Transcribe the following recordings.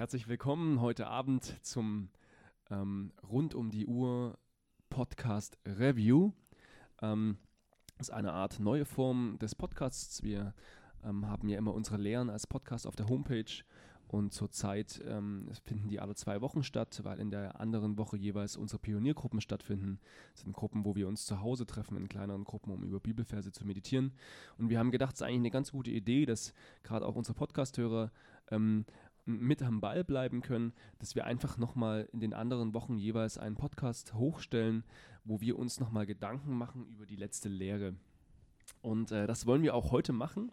herzlich willkommen heute Abend zum ähm, Rund um die Uhr Podcast Review. Ähm, das ist eine Art neue Form des Podcasts. Wir ähm, haben ja immer unsere Lehren als Podcast auf der Homepage und zurzeit ähm, finden die alle zwei Wochen statt, weil in der anderen Woche jeweils unsere Pioniergruppen stattfinden. Das sind Gruppen, wo wir uns zu Hause treffen in kleineren Gruppen, um über Bibelverse zu meditieren. Und wir haben gedacht, es ist eigentlich eine ganz gute Idee, dass gerade auch unsere Podcasthörer ähm, mit am Ball bleiben können, dass wir einfach nochmal in den anderen Wochen jeweils einen Podcast hochstellen, wo wir uns nochmal Gedanken machen über die letzte Lehre. Und äh, das wollen wir auch heute machen.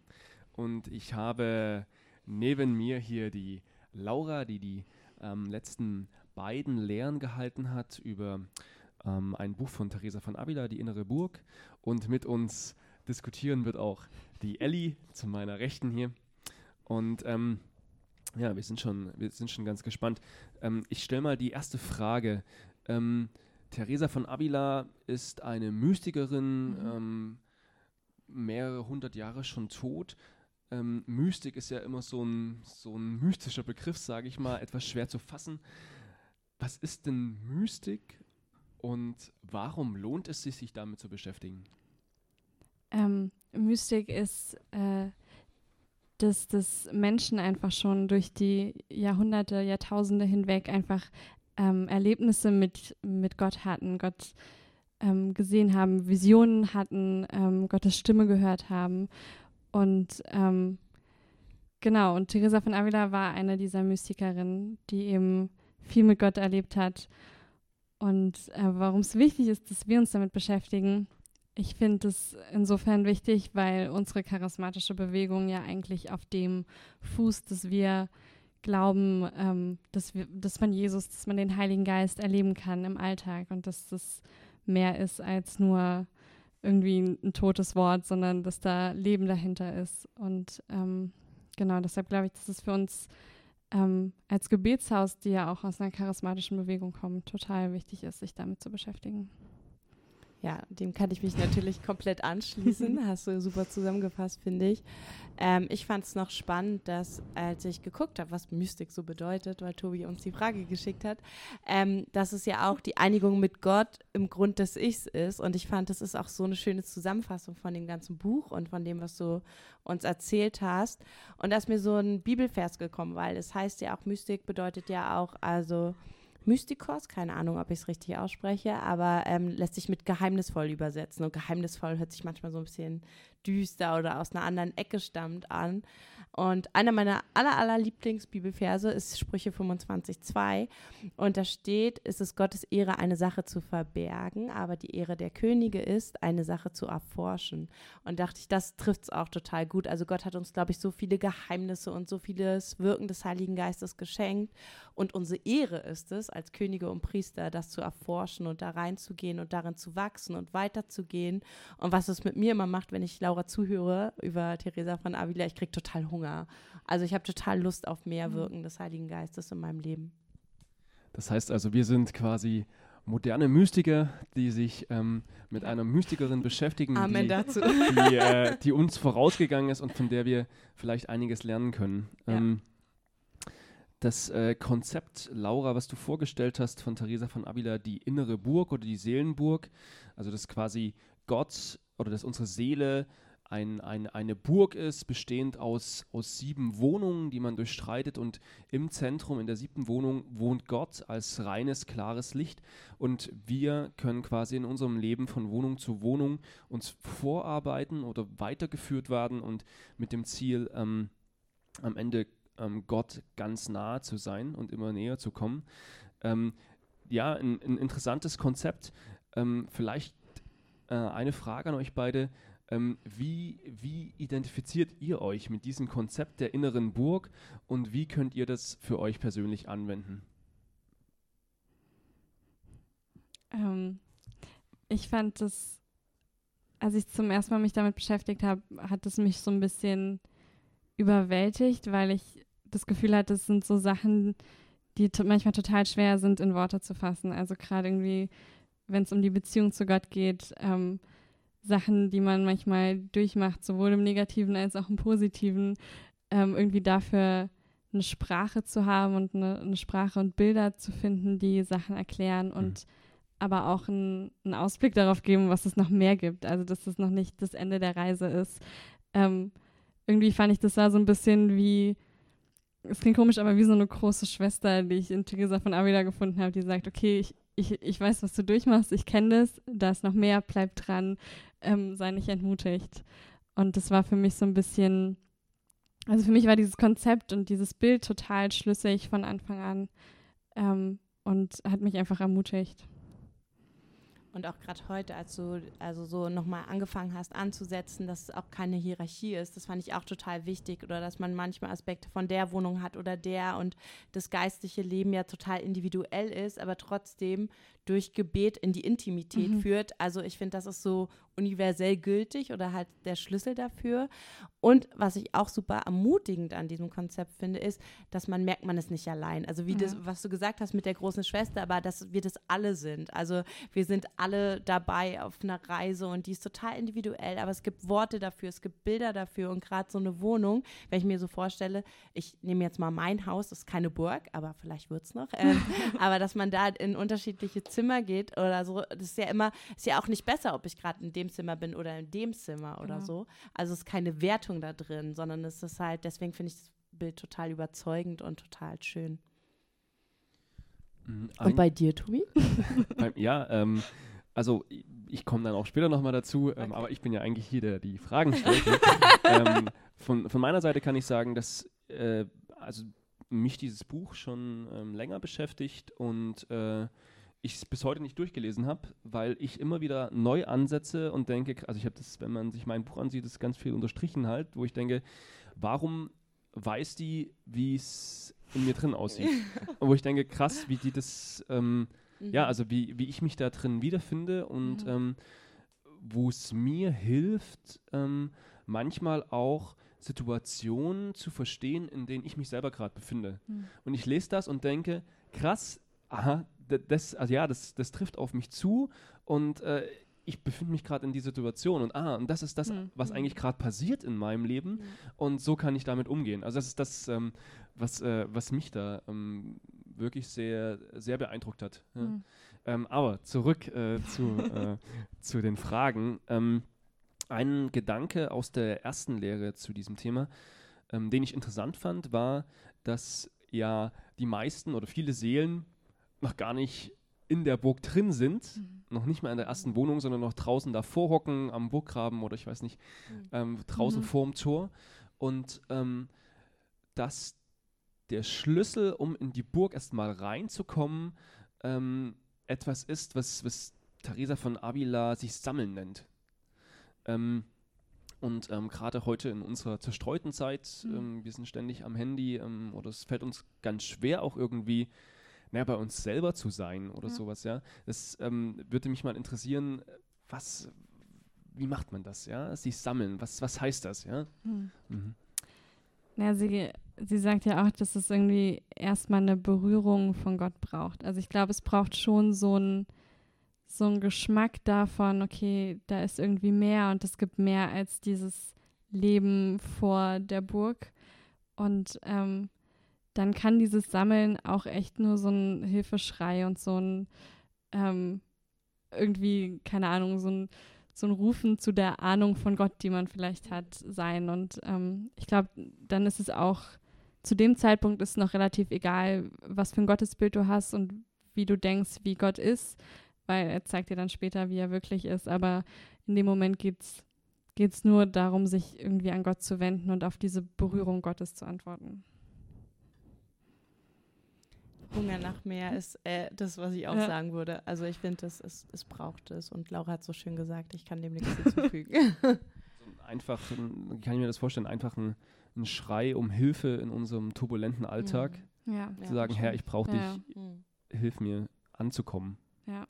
Und ich habe neben mir hier die Laura, die die ähm, letzten beiden Lehren gehalten hat über ähm, ein Buch von Theresa von Avila, Die innere Burg. Und mit uns diskutieren wird auch die Ellie zu meiner Rechten hier. Und ähm, ja, wir sind schon, wir sind schon ganz gespannt. Ähm, ich stelle mal die erste Frage. Ähm, Theresa von Avila ist eine Mystikerin, mhm. Ähm, mehrere hundert Jahre schon tot ähm, Mystik ist ja immer so ein, so ein mystischer Begriff, sage ich mal, etwas schwer zu fassen. Was ist denn Mystik und warum lohnt es sich, sich damit zu beschäftigen? Ähm, Mystik ist, äh, dass, dass Menschen einfach schon durch die Jahrhunderte, Jahrtausende hinweg einfach ähm, Erlebnisse mit, mit Gott hatten, Gott ähm, gesehen haben, Visionen hatten, ähm, Gottes Stimme gehört haben und ähm, genau, und Teresa von Avila war eine dieser Mystikerinnen, die eben viel mit Gott erlebt hat. Und äh, warum es wichtig ist, dass wir uns damit beschäftigen, ich finde es insofern wichtig, weil unsere charismatische Bewegung ja eigentlich auf dem Fuß, dass wir glauben, ähm, dass, wir, dass man Jesus, dass man den Heiligen Geist erleben kann im Alltag und dass das mehr ist als nur irgendwie ein, totes Wort, sondern dass da Leben dahinter ist. Und ähm, genau, deshalb glaube ich, dass es für uns ähm, als Gebetshaus, die ja auch aus einer charismatischen Bewegung kommen, total wichtig ist, sich damit zu beschäftigen. Ja, dem kann ich mich natürlich komplett anschließen. Hast du super zusammengefasst, finde ich. Ähm, ich fand es noch spannend, dass als ich geguckt habe, was Mystik so bedeutet, weil Tobi uns die Frage geschickt hat, ähm, dass es ja auch die Einigung mit Gott im Grund des Ichs ist. Und ich fand, das ist auch so eine schöne Zusammenfassung von dem ganzen Buch und von dem, was du uns erzählt hast. Und da ist mir so ein Bibelvers gekommen, weil es heißt ja auch, Mystik bedeutet ja auch, also Mystikos, keine Ahnung, ob ich es richtig ausspreche, aber ähm, lässt sich mit geheimnisvoll übersetzen. Und geheimnisvoll hört sich manchmal so ein bisschen düster oder aus einer anderen Ecke stammt an. Und einer meiner aller, aller Lieblingsbibelverse ist Sprüche 25,2. Und da steht, ist es Gottes Ehre, eine Sache zu verbergen, aber die Ehre der Könige ist, eine Sache zu erforschen. Und dachte ich, das trifft es auch total gut. Also Gott hat uns, glaube ich, so viele Geheimnisse und so vieles Wirken des Heiligen Geistes geschenkt. Und unsere Ehre ist es, als Könige und Priester, das zu erforschen und da reinzugehen und darin zu wachsen und weiterzugehen. Und was es mit mir immer macht, wenn ich Laura zuhöre über Theresa von Avila, ich kriege total Hunger. Hunger. Also ich habe total Lust auf mehr mhm. Wirken des Heiligen Geistes in meinem Leben. Das heißt also, wir sind quasi moderne Mystiker, die sich ähm, mit einer Mystikerin beschäftigen, Amen die, dazu. Die, äh, die, uns vorausgegangen ist und von der wir vielleicht einiges lernen können. Ja. Ähm, das äh, Konzept, Laura, was du vorgestellt hast von Theresa von Avila, die innere Burg oder die Seelenburg, also dass quasi Gott oder dass unsere Seele ein, ein, eine Burg ist, bestehend aus, aus sieben Wohnungen, die man durchstreitet. Und im Zentrum, in der siebten Wohnung, wohnt Gott als reines, klares Licht. Und wir können quasi in unserem Leben von Wohnung zu Wohnung uns vorarbeiten oder weitergeführt werden und mit dem Ziel, ähm, am Ende ähm, Gott ganz nahe zu sein und immer näher zu kommen. Ähm, ja, ein, ein, interessantes Konzept. Ähm, vielleicht äh, eine Frage an euch beide. Ähm, wie, wie identifiziert ihr euch mit diesem Konzept der inneren Burg und wie könnt ihr das für euch persönlich anwenden? Ähm, ich fand das, als ich zum ersten Mal mich damit beschäftigt habe, hat es mich so ein bisschen überwältigt, weil ich das Gefühl hatte, es sind so Sachen, die manchmal total schwer sind, in Worte zu fassen. Also gerade irgendwie, wenn es um die Beziehung zu Gott geht, ähm, Sachen, die man manchmal durchmacht, sowohl im Negativen als auch im Positiven, ähm, irgendwie dafür eine Sprache zu haben und eine, eine, Sprache und Bilder zu finden, die Sachen erklären und mhm. aber auch einen, Ausblick darauf geben, was es noch mehr gibt. Also dass es noch nicht das Ende der Reise ist. Ähm, irgendwie fand ich, das war so ein bisschen wie, es klingt komisch, aber wie so eine große Schwester, die ich in Theresa von Avila gefunden habe, die sagt, okay, ich, ich, ich weiß, was du durchmachst, ich kenne das, da ist noch mehr, bleib dran, ähm, sei nicht entmutigt. Und das war für mich so ein bisschen, also für mich war dieses Konzept und dieses Bild total schlüssig von Anfang an ähm, und hat mich einfach ermutigt. Und auch gerade heute, als du also so nochmal angefangen hast anzusetzen, dass es auch keine Hierarchie ist, das fand ich auch total wichtig. Oder dass man manchmal Aspekte von der Wohnung hat oder der und das geistliche Leben ja total individuell ist, aber trotzdem durch Gebet in die Intimität mhm. führt. Also ich finde, das ist so universell gültig oder halt der Schlüssel dafür. Und was ich auch super ermutigend an diesem Konzept finde, ist, dass man merkt, man ist nicht allein. Also wie ja. das, was du gesagt hast mit der großen Schwester, aber dass wir das alle sind. Also wir sind alle dabei auf einer Reise und die ist total individuell, aber es gibt Worte dafür, es gibt Bilder dafür und gerade so eine Wohnung, wenn ich mir so vorstelle, ich nehme jetzt mal mein Haus, das ist keine Burg, aber vielleicht wird es noch, äh, aber dass man da in unterschiedliche Zimmer geht oder so, das ist ja immer, ist ja auch nicht besser, ob ich gerade in dem Zimmer bin oder in dem Zimmer oder genau. so. Also es ist keine Wertung da drin, sondern es ist halt, deswegen finde ich das Bild total überzeugend und total schön. Mhm, ein und bei dir, Tobi? ja, ähm, also ich komme dann auch später nochmal dazu, ähm, okay. aber ich bin ja eigentlich hier, der die Fragen stellt. Ne? ähm, von, von meiner Seite kann ich sagen, dass äh, also mich dieses Buch schon ähm, länger beschäftigt und äh, ich es bis heute nicht durchgelesen habe, weil ich immer wieder neu ansetze und denke, also ich habe das, wenn man sich mein Buch ansieht, ist ganz viel unterstrichen halt, wo ich denke, warum weiß die, wie es in mir drin aussieht? und wo ich denke, krass, wie die das, ähm, mhm. ja, also wie, wie ich mich da drin wiederfinde und mhm. ähm, wo es mir hilft, ähm, manchmal auch Situationen zu verstehen, in denen ich mich selber gerade befinde. Mhm. Und ich lese das und denke, krass, aha, das, also ja, das, das trifft auf mich zu und äh, ich befinde mich gerade in dieser Situation und ah, und das ist das, mhm. was eigentlich gerade passiert in meinem Leben mhm. und so kann ich damit umgehen. Also das ist das, ähm, was, äh, was mich da ähm, wirklich sehr, sehr beeindruckt hat. Ja. Mhm. Ähm, aber zurück äh, zu, äh, zu den Fragen. Ähm, ein Gedanke aus der ersten Lehre zu diesem Thema, ähm, den ich interessant fand, war, dass ja die meisten oder viele Seelen noch gar nicht in der Burg drin sind, mhm. noch nicht mal in der ersten Wohnung, sondern noch draußen davor hocken, am Burggraben oder ich weiß nicht, mhm. ähm, draußen mhm. vorm Tor. Und ähm, dass der Schlüssel, um in die Burg erstmal reinzukommen, ähm, etwas ist, was, was Theresa von Avila sich Sammeln nennt. Ähm, und ähm, gerade heute in unserer zerstreuten Zeit, mhm. wir sind ständig am Handy ähm, oder es fällt uns ganz schwer auch irgendwie naja, bei uns selber zu sein oder ja. sowas, ja. Das ähm, würde mich mal interessieren, was, wie macht man das, ja? Sich sammeln, was, was heißt das, ja? Hm. Mhm. Ja, sie, sie sagt ja auch, dass es irgendwie erstmal eine Berührung von Gott braucht. Also ich glaube, es braucht schon so ein so ein Geschmack davon, okay, da ist irgendwie mehr und es gibt mehr als dieses Leben vor der Burg. Und ähm, dann kann dieses Sammeln auch echt nur so ein Hilfeschrei und so ein ähm, irgendwie, keine Ahnung, so ein, so ein Rufen zu der Ahnung von Gott, die man vielleicht hat, sein. Und ähm, ich glaube, dann ist es auch, zu dem Zeitpunkt ist es noch relativ egal, was für ein Gottesbild du hast und wie du denkst, wie Gott ist, weil er zeigt dir dann später, wie er wirklich ist. Aber in dem Moment geht es nur darum, sich irgendwie an Gott zu wenden und auf diese Berührung Gottes zu antworten. Hunger nach mehr ist äh, das, was ich auch ja. sagen würde. Also ich finde, es, es, es braucht es. Und Laura hat so schön gesagt, ich kann dem nichts hinzufügen. einfach, kann ich mir das vorstellen, einfach ein, ein, Schrei um Hilfe in unserem turbulenten Alltag. Mhm. Ja. Zu sagen, Herr, ich brauche dich, hilf mir anzukommen. Ja.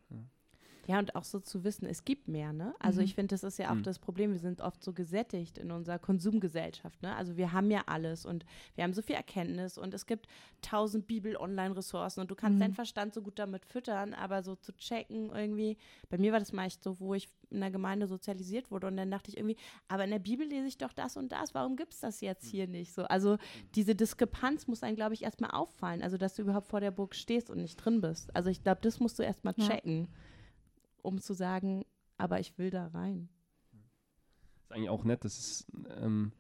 Ja, und auch so zu wissen, es gibt mehr, ne? Also Mhm. ich finde, das ist ja auch Mhm. das Problem. Wir sind oft so gesättigt in unserer Konsumgesellschaft, ne? Also wir haben ja alles und wir haben so viel Erkenntnis und es gibt tausend Bibel-Online-Ressourcen und du kannst Mhm. deinen Verstand so gut damit füttern, aber so zu checken irgendwie, bei mir war das meist so, wo ich in der Gemeinde sozialisiert wurde und dann dachte ich irgendwie, aber in der Bibel lese ich doch das und das, warum gibt es das jetzt hier nicht so? Also diese Diskrepanz muss einem, glaube ich, erstmal auffallen, also dass du überhaupt vor der Burg stehst und nicht drin bist. Also ich glaube, das musst du erstmal Ja. Um zu sagen, aber ich will da rein. ist eigentlich auch nett, das ist ähm,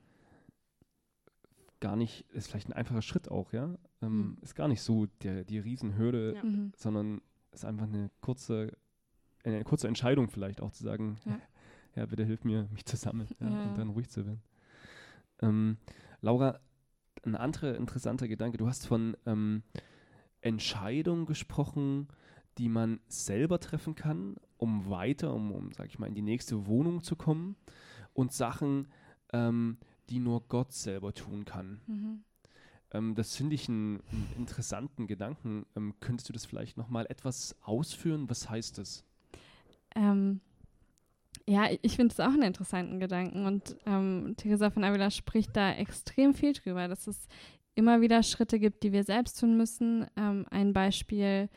gar nicht, ist vielleicht ein einfacher Schritt auch, ja. Ähm, Mhm. Ist gar nicht so der, die Riesenhürde, Ja. Mhm. sondern ist einfach eine kurze, eine kurze Entscheidung vielleicht auch zu sagen, Ja. ja, bitte hilf mir, mich zu sammeln ja, Ja. und dann ruhig zu werden. Ähm, Laura, ein anderer interessanter Gedanke, du hast von ähm, Entscheidungen gesprochen, die man selber treffen kann, um weiter, um, um sag ich mal, in die nächste Wohnung zu kommen und Sachen, ähm, die nur Gott selber tun kann. Mhm. Ähm, das finde ich einen, einen interessanten Gedanken. Ähm, könntest du das vielleicht nochmal etwas ausführen? Was heißt das? Ähm, ja, ich finde es auch einen interessanten Gedanken und ähm, Theresa von Avila spricht da extrem viel drüber, dass es immer wieder Schritte gibt, die wir selbst tun müssen. Ähm, ein Beispiel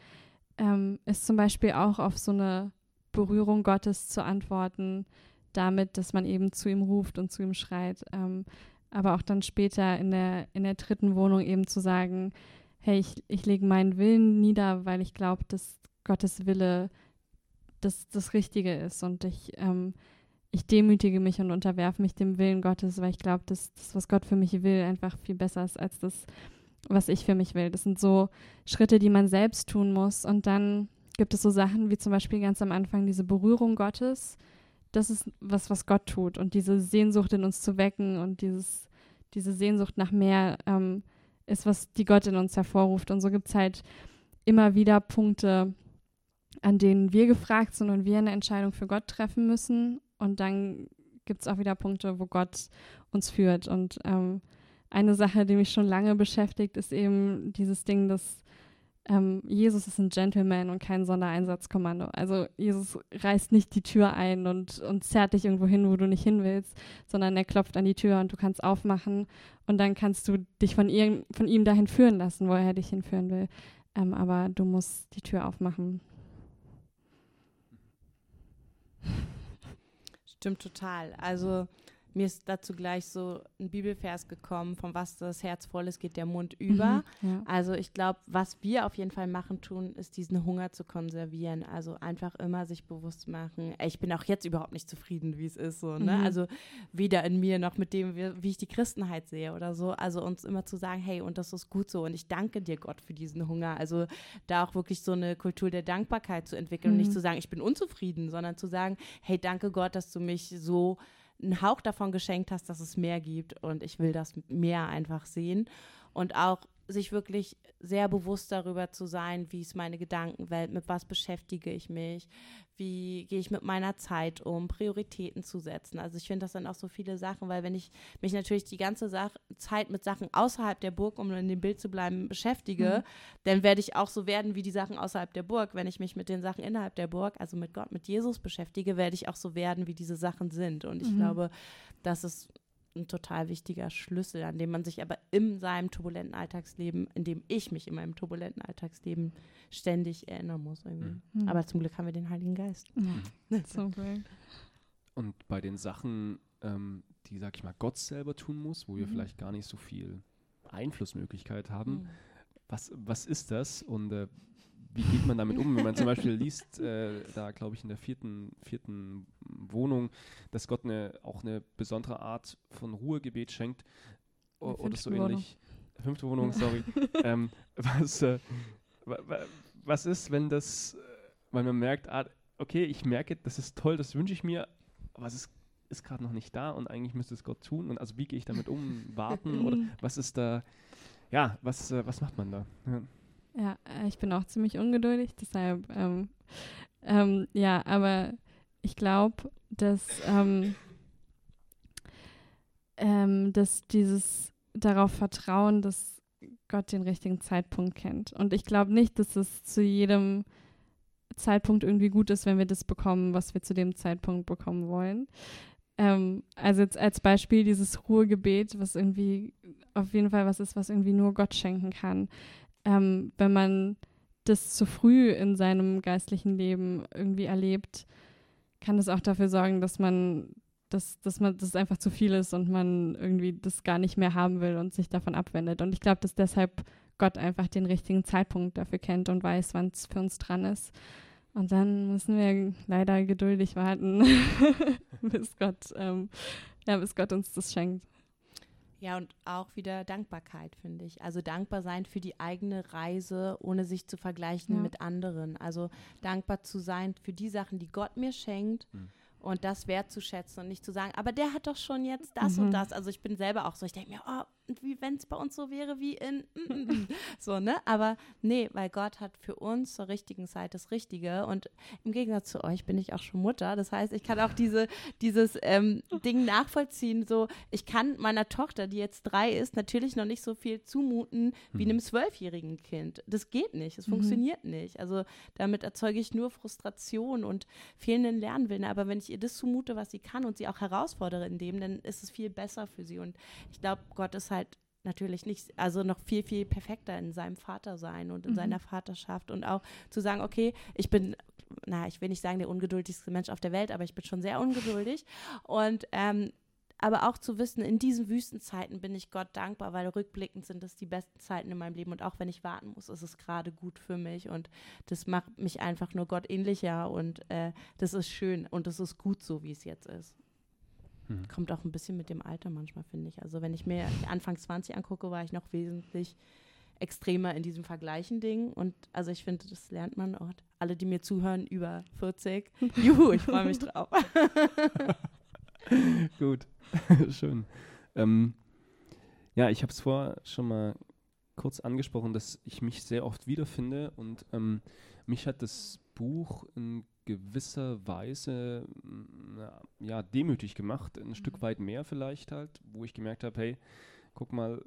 ist zum Beispiel auch auf so eine Berührung Gottes zu antworten, damit, dass man eben zu ihm ruft und zu ihm schreit. Ähm, aber auch dann später in der, in der dritten Wohnung eben zu sagen, hey, ich, ich lege meinen Willen nieder, weil ich glaube, dass Gottes Wille das, das Richtige ist und ich, ähm, ich demütige mich und unterwerfe mich dem Willen Gottes, weil ich glaube, dass das, was Gott für mich will, einfach viel besser ist als das, was ich für mich will. Das sind so Schritte, die man selbst tun muss. Und dann gibt es so Sachen wie zum Beispiel ganz am Anfang diese Berührung Gottes. Das ist was, was Gott tut und diese Sehnsucht in uns zu wecken und dieses, diese Sehnsucht nach mehr ähm, ist, was die Gott in uns hervorruft. Und so gibt es halt immer wieder Punkte, an denen wir gefragt sind und wir eine Entscheidung für Gott treffen müssen. Und dann gibt es auch wieder Punkte, wo Gott uns führt. Und ähm, eine Sache, die mich schon lange beschäftigt, ist eben dieses Ding, dass ähm, Jesus ist ein Gentleman und kein Sondereinsatzkommando. Also Jesus reißt nicht die Tür ein und, und zerrt dich irgendwo hin, wo du nicht hin willst, sondern er klopft an die Tür und du kannst aufmachen und dann kannst du dich von, ihm, von ihm dahin führen lassen, wo er dich hinführen will. Ähm, aber du musst die Tür aufmachen. Stimmt total. Also mir ist dazu gleich so ein Bibelvers gekommen, von was das Herz voll ist, geht der Mund über. Mhm, ja. Also ich glaube, was wir auf jeden Fall machen tun, ist diesen Hunger zu konservieren. Also einfach immer sich bewusst machen, ey, ich bin auch jetzt überhaupt nicht zufrieden, wie es ist. So, ne? Mhm. Also weder in mir noch mit dem, wie, wie ich die Christenheit sehe oder so. Also uns immer zu sagen, hey, und das ist gut so und ich danke dir Gott für diesen Hunger. Also da auch wirklich so eine Kultur der Dankbarkeit zu entwickeln und Mhm. nicht zu sagen, ich bin unzufrieden, sondern zu sagen, hey, danke Gott, dass du mich so einen Hauch davon geschenkt hast, dass es mehr gibt. Und ich will das mehr einfach sehen. Und auch sich wirklich sehr bewusst darüber zu sein, wie ist meine Gedankenwelt, mit was beschäftige ich mich, wie gehe ich mit meiner Zeit um, Prioritäten zu setzen. Also ich finde, das sind auch so viele Sachen, weil wenn ich mich natürlich die ganze Sach Zeit mit Sachen außerhalb der Burg, um in dem Bild zu bleiben, beschäftige, Mhm. dann werde ich auch so werden wie die Sachen außerhalb der Burg. Wenn ich mich mit den Sachen innerhalb der Burg, also mit Gott, mit Jesus beschäftige, werde ich auch so werden, wie diese Sachen sind. Und ich Mhm. glaube, das ist ein total wichtiger Schlüssel, an dem man sich aber in seinem turbulenten Alltagsleben, in dem ich mich in meinem turbulenten Alltagsleben ständig erinnern muss. Irgendwie. Mhm. Aber zum Glück haben wir den Heiligen Geist. Ja, so cool. Und bei den Sachen, ähm, die, sag ich mal, Gott selber tun muss, wo wir Mhm. vielleicht gar nicht so viel Einflussmöglichkeit haben, Mhm. was, was ist das und äh, wie geht man damit um, wenn man zum Beispiel liest, äh, da glaube ich in der vierten, vierten Wohnung, dass Gott eine, auch eine besondere Art von Ruhegebet schenkt o- oder so fünften Wohnung. ähnlich. Fünfte Wohnung, sorry. ähm, was, äh, wa- wa- was ist, wenn das, äh, weil man merkt, ah, okay, ich merke, das ist toll, das wünsche ich mir, aber es ist, ist gerade noch nicht da und eigentlich müsste es Gott tun. Und also wie gehe ich damit um? Warten oder was ist da? Ja, was, äh, was macht man da? Ja. Ja, äh, ich bin auch ziemlich ungeduldig, deshalb, ähm, ähm, ja, aber ich glaube, dass, ähm, ähm, dass dieses darauf vertrauen, dass Gott den richtigen Zeitpunkt kennt. Und ich glaube nicht, dass es zu jedem Zeitpunkt irgendwie gut ist, wenn wir das bekommen, was wir zu dem Zeitpunkt bekommen wollen. Ähm, also jetzt als Beispiel dieses Ruhegebet, was irgendwie auf jeden Fall was ist, was irgendwie nur Gott schenken kann. Ähm, wenn man das zu früh in seinem geistlichen Leben irgendwie erlebt, kann das auch dafür sorgen, dass man, dass, dass man das einfach zu viel ist und man irgendwie das gar nicht mehr haben will und sich davon abwendet. Und ich glaube, dass deshalb Gott einfach den richtigen Zeitpunkt dafür kennt und weiß, wann es für uns dran ist. Und dann müssen wir leider geduldig warten, bis Gott, ähm, ja, bis Gott uns das schenkt. Ja, und auch wieder Dankbarkeit, finde ich. Also dankbar sein für die eigene Reise, ohne sich zu vergleichen ja. mit anderen. Also dankbar zu sein für die Sachen, die Gott mir schenkt. Mhm und das wertzuschätzen und nicht zu sagen, aber der hat doch schon jetzt das mhm. und das. Also ich bin selber auch so, ich denke mir, oh, wie wenn es bei uns so wäre wie in mm, mm, mm. so, ne? Aber nee, weil Gott hat für uns zur richtigen Zeit das Richtige und im Gegensatz zu euch bin ich auch schon Mutter. Das heißt, ich kann auch diese, dieses ähm, Ding nachvollziehen. So, ich kann meiner Tochter, die jetzt drei ist, natürlich noch nicht so viel zumuten wie mhm. einem zwölfjährigen Kind. Das geht nicht, es mhm. funktioniert nicht. Also damit erzeuge ich nur Frustration und fehlenden Lernwillen. Aber wenn ich ihr das zumute, was sie kann und sie auch herausfordere in dem, dann ist es viel besser für sie. Und ich glaube, Gott ist halt natürlich nicht, also noch viel, viel perfekter in seinem Vater sein und in mhm. seiner Vaterschaft und auch zu sagen, okay, ich bin, na, ich will nicht sagen der ungeduldigste Mensch auf der Welt, aber ich bin schon sehr ungeduldig und ähm, aber auch zu wissen, in diesen Wüstenzeiten bin ich Gott dankbar, weil rückblickend sind das die besten Zeiten in meinem Leben und auch wenn ich warten muss, ist es gerade gut für mich und das macht mich einfach nur Gott ähnlicher und äh, das ist schön und das ist gut so, wie es jetzt ist. Hm. Kommt auch ein bisschen mit dem Alter manchmal, finde ich. Also wenn ich mir Anfang 20 angucke, war ich noch wesentlich extremer in diesem vergleichen Ding. Und also ich finde, das lernt man auch. Alle, die mir zuhören, über 40. Juhu, ich freue mich drauf. Gut. Schön. Ähm, ja, ich habe es vorher schon mal kurz angesprochen, dass ich mich sehr oft wiederfinde und ähm, mich hat das Buch in gewisser Weise na, ja, demütig gemacht, ein mhm. Stück weit mehr vielleicht halt, wo ich gemerkt habe, hey, guck mal,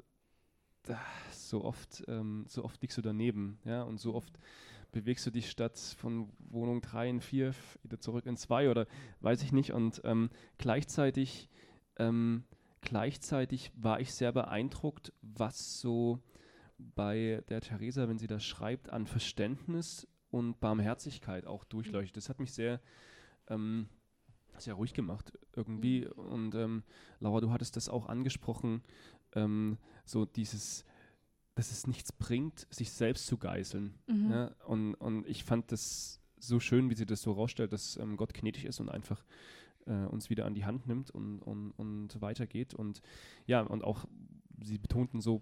so oft, ähm, so oft liegst du daneben, ja, und so oft bewegst du dich statt von Wohnung 3 in 4 wieder zurück in 2 oder weiß ich nicht. Und ähm, gleichzeitig, ähm, gleichzeitig war ich sehr beeindruckt, was so bei der Theresa, wenn sie das schreibt, an Verständnis und Barmherzigkeit auch durchleuchtet. Das hat mich sehr, ähm, sehr ruhig gemacht irgendwie. Mhm. Und ähm, Laura, du hattest das auch angesprochen, ähm, so dieses dass es nichts bringt, sich selbst zu geißeln. Mhm. Ja? Und, und ich fand das so schön, wie sie das so rausstellt, dass ähm, Gott gnädig ist und einfach äh, uns wieder an die Hand nimmt und, und, und weitergeht. Und ja, und auch sie betonten so,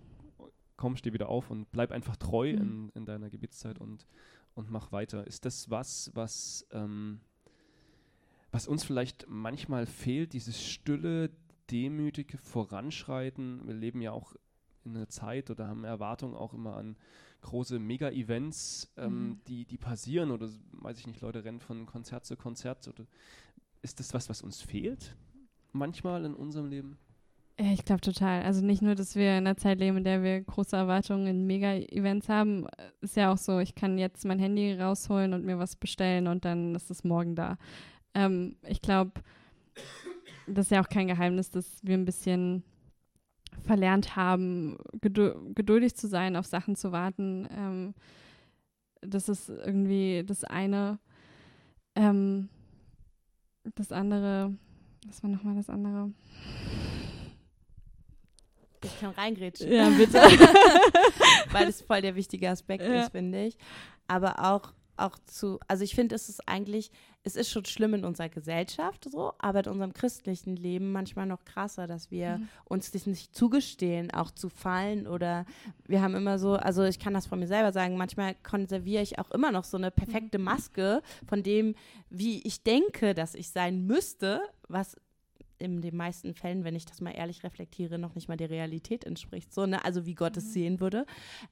komm, steh wieder auf und bleib einfach treu mhm. in, in deiner Gebetszeit und, und mach weiter. Ist das was, was, ähm, was uns vielleicht manchmal fehlt, dieses stille, demütige Voranschreiten? Wir leben ja auch in einer Zeit oder haben Erwartungen auch immer an große Mega-Events, ähm, mhm. die, die passieren oder weiß ich nicht, Leute rennen von Konzert zu Konzert. Oder ist das was, was uns fehlt manchmal in unserem Leben? Ich glaube total. Also nicht nur, dass wir in einer Zeit leben, in der wir große Erwartungen in Mega-Events haben, ist ja auch so, ich kann jetzt mein Handy rausholen und mir was bestellen und dann ist es morgen da. Ähm, ich glaube, das ist ja auch kein Geheimnis, dass wir ein bisschen verlernt haben, geduldig zu sein, auf Sachen zu warten. Ähm, das ist irgendwie das eine. Ähm, das andere, was war nochmal das andere? Ich kann reingrätschen. Ja, bitte. Weil es voll der wichtige Aspekt ja. ist, finde ich. Aber auch auch zu, also ich finde, es ist eigentlich, es ist schon schlimm in unserer Gesellschaft so, aber in unserem christlichen Leben manchmal noch krasser, dass wir mhm. uns das nicht zugestehen, auch zu fallen oder wir haben immer so, also ich kann das von mir selber sagen, manchmal konserviere ich auch immer noch so eine perfekte mhm. Maske von dem, wie ich denke, dass ich sein müsste, was in den meisten Fällen, wenn ich das mal ehrlich reflektiere, noch nicht mal der Realität entspricht. So, ne? Also wie Gott es mhm. sehen würde.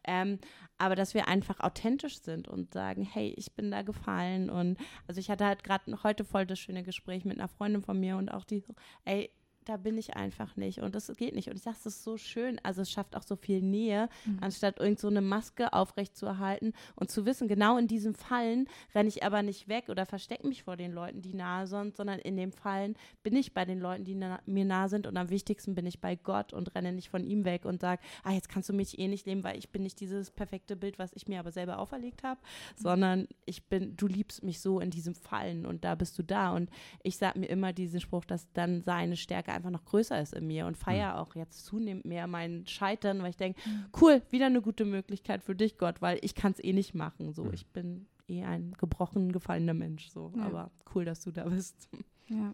Ähm, aber dass wir einfach authentisch sind und sagen, hey, ich bin da gefallen. Und also ich hatte halt gerade heute voll das schöne Gespräch mit einer Freundin von mir und auch die ey, da bin ich einfach nicht und das geht nicht. Und ich sage, das ist so schön. Also es schafft auch so viel Nähe, mhm. anstatt irgend so eine Maske aufrechtzuerhalten und zu wissen, genau in diesen Fallen renne ich aber nicht weg oder verstecke mich vor den Leuten, die nahe sind, sondern in den Fallen bin ich bei den Leuten, die na mir nahe sind und am wichtigsten bin ich bei Gott und renne nicht von ihm weg und sage, ah, jetzt kannst du mich eh nicht nehmen, weil ich bin nicht dieses perfekte Bild, was ich mir aber selber auferlegt habe, mhm. sondern ich bin, du liebst mich so in diesem Fallen und da bist du da. Und ich sage mir immer diesen Spruch, dass dann seine Stärke einfach noch größer ist in mir und feiere mhm. auch jetzt zunehmend mehr mein Scheitern, weil ich denke, mhm. cool, wieder eine gute Möglichkeit für dich, Gott, weil ich kann es eh nicht machen. So, ich bin eh ein gebrochen, gefallener Mensch. So, ja. aber cool, dass du da bist. Ja.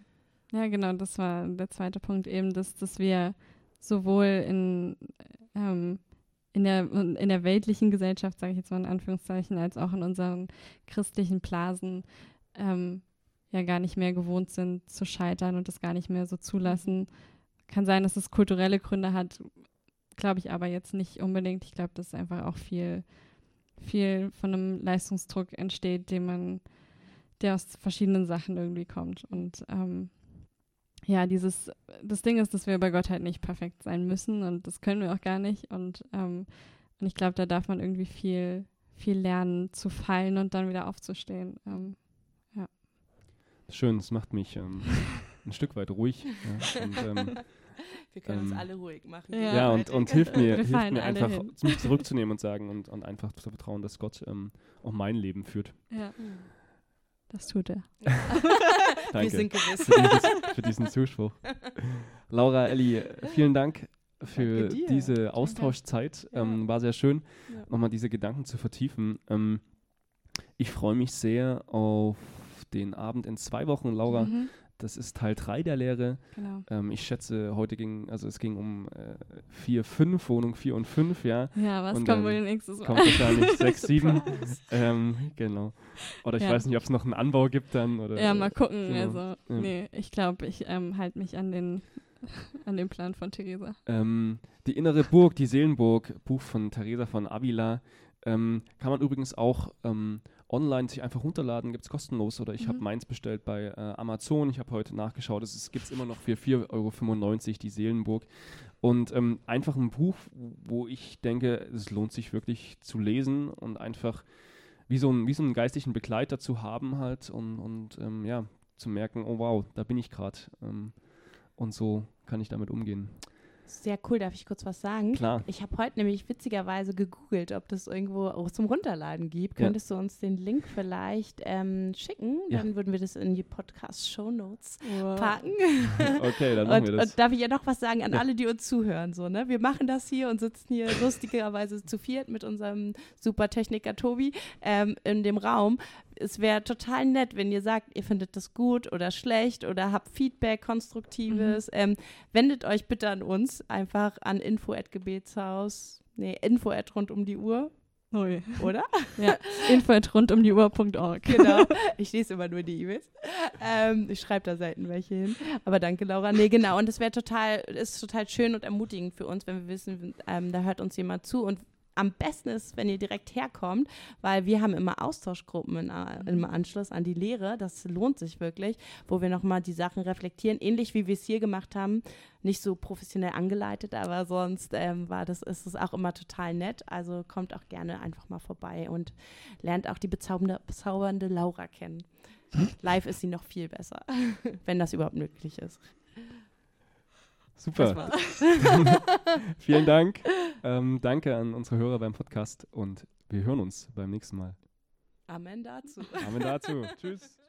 Ja, genau, das war der zweite Punkt eben, dass, dass wir sowohl in, ähm, in, der, in der weltlichen Gesellschaft, sage ich jetzt mal in Anführungszeichen, als auch in unseren christlichen Blasen ähm, ja gar nicht mehr gewohnt sind zu scheitern und das gar nicht mehr so zulassen. Kann sein, dass es kulturelle Gründe hat, glaube ich aber jetzt nicht unbedingt. Ich glaube, dass einfach auch viel, viel von einem Leistungsdruck entsteht, den man, der aus verschiedenen Sachen irgendwie kommt. Und ähm, ja, dieses, das Ding ist, dass wir bei Gott halt nicht perfekt sein müssen und das können wir auch gar nicht. Und, ähm, und ich glaube, da darf man irgendwie viel, viel lernen zu fallen und dann wieder aufzustehen. Ähm. Schön, das macht mich ähm, ein Stück weit ruhig. Ja, und, ähm, wir können uns ähm, alle ruhig machen. Ja, ja und, und hilft mir, hilft mir einfach, hin. mich zurückzunehmen und sagen und, und einfach zu vertrauen, dass Gott ähm, auch mein Leben führt. Ja. Mhm. Das tut er. Danke Wir sind gewiss. Für, dieses, für diesen Zuspruch. Laura, Elli, vielen Dank für diese Austauschzeit. Ähm, war sehr schön, ja. nochmal diese Gedanken zu vertiefen. Ähm, ich freue mich sehr auf den Abend in zwei Wochen. Laura, mhm. Das ist Teil 3 der Lehre. Genau. Ähm, ich schätze, heute ging, also es ging um 4, äh, 5, Wohnung 4 und 5, ja. Ja, was und kommt wohl nächstes Mal? Kommt wahrscheinlich 6, 7. ähm, genau. Oder ich ja. weiß nicht, ob es noch einen Anbau gibt dann. Oder, ja, mal gucken. Genau. Also, ja. nee, ich glaube, ich ähm, halte mich an den, an den Plan von Theresa. Ähm, die innere Burg, die Seelenburg, Buch von Theresa von Avila, ähm, kann man übrigens auch ähm, online sich einfach runterladen, gibt es kostenlos. Oder ich mhm. habe meins bestellt bei äh, Amazon. Ich habe heute nachgeschaut, es gibt es immer noch für 4,95 Euro die Seelenburg. Und ähm, einfach ein Buch, wo ich denke, es lohnt sich wirklich zu lesen und einfach wie so, ein, wie so einen geistlichen Begleiter zu haben halt und, und ähm, ja, zu merken, oh wow, da bin ich gerade. Ähm, und so kann ich damit umgehen. Sehr cool, darf ich kurz was sagen? Klar. Ich habe heute nämlich witzigerweise gegoogelt, ob das irgendwo auch zum Runterladen gibt. Ja. Könntest du uns den Link vielleicht ähm, schicken? Ja. Dann würden wir das in die Podcast-Show Notes wow. packen. okay, dann machen und, wir das. Und darf ich ja noch was sagen an ja. alle, die uns zuhören? So, ne? Wir machen das hier und sitzen hier lustigerweise zu viert mit unserem super Techniker Tobi ähm, in dem Raum es wäre total nett, wenn ihr sagt, ihr findet das gut oder schlecht oder habt Feedback, konstruktives. Mhm. Ähm, wendet euch bitte an uns, einfach an info@gebetshaus, nee, info rund um die Uhr. Ui. Oder? ja, info rund um die Uhr.org. Genau. Ich lese immer nur die E-Mails. Ähm, ich schreibe da selten welche hin. Aber danke, Laura. Nee, genau. Und es wäre total, ist total schön und ermutigend für uns, wenn wir wissen, ähm, da hört uns jemand zu und am besten ist, wenn ihr direkt herkommt, weil wir haben immer Austauschgruppen in, äh, im Anschluss an die Lehre. Das lohnt sich wirklich, wo wir nochmal die Sachen reflektieren, ähnlich wie wir es hier gemacht haben. Nicht so professionell angeleitet, aber sonst ähm, war das, ist es auch immer total nett. Also kommt auch gerne einfach mal vorbei und lernt auch die bezaubernde, bezaubernde Laura kennen. Live ist sie noch viel besser, wenn das überhaupt möglich ist. Super. Vielen Dank. Ähm, danke an unsere Hörer beim Podcast und wir hören uns beim nächsten Mal. Amen dazu. Amen dazu. Tschüss.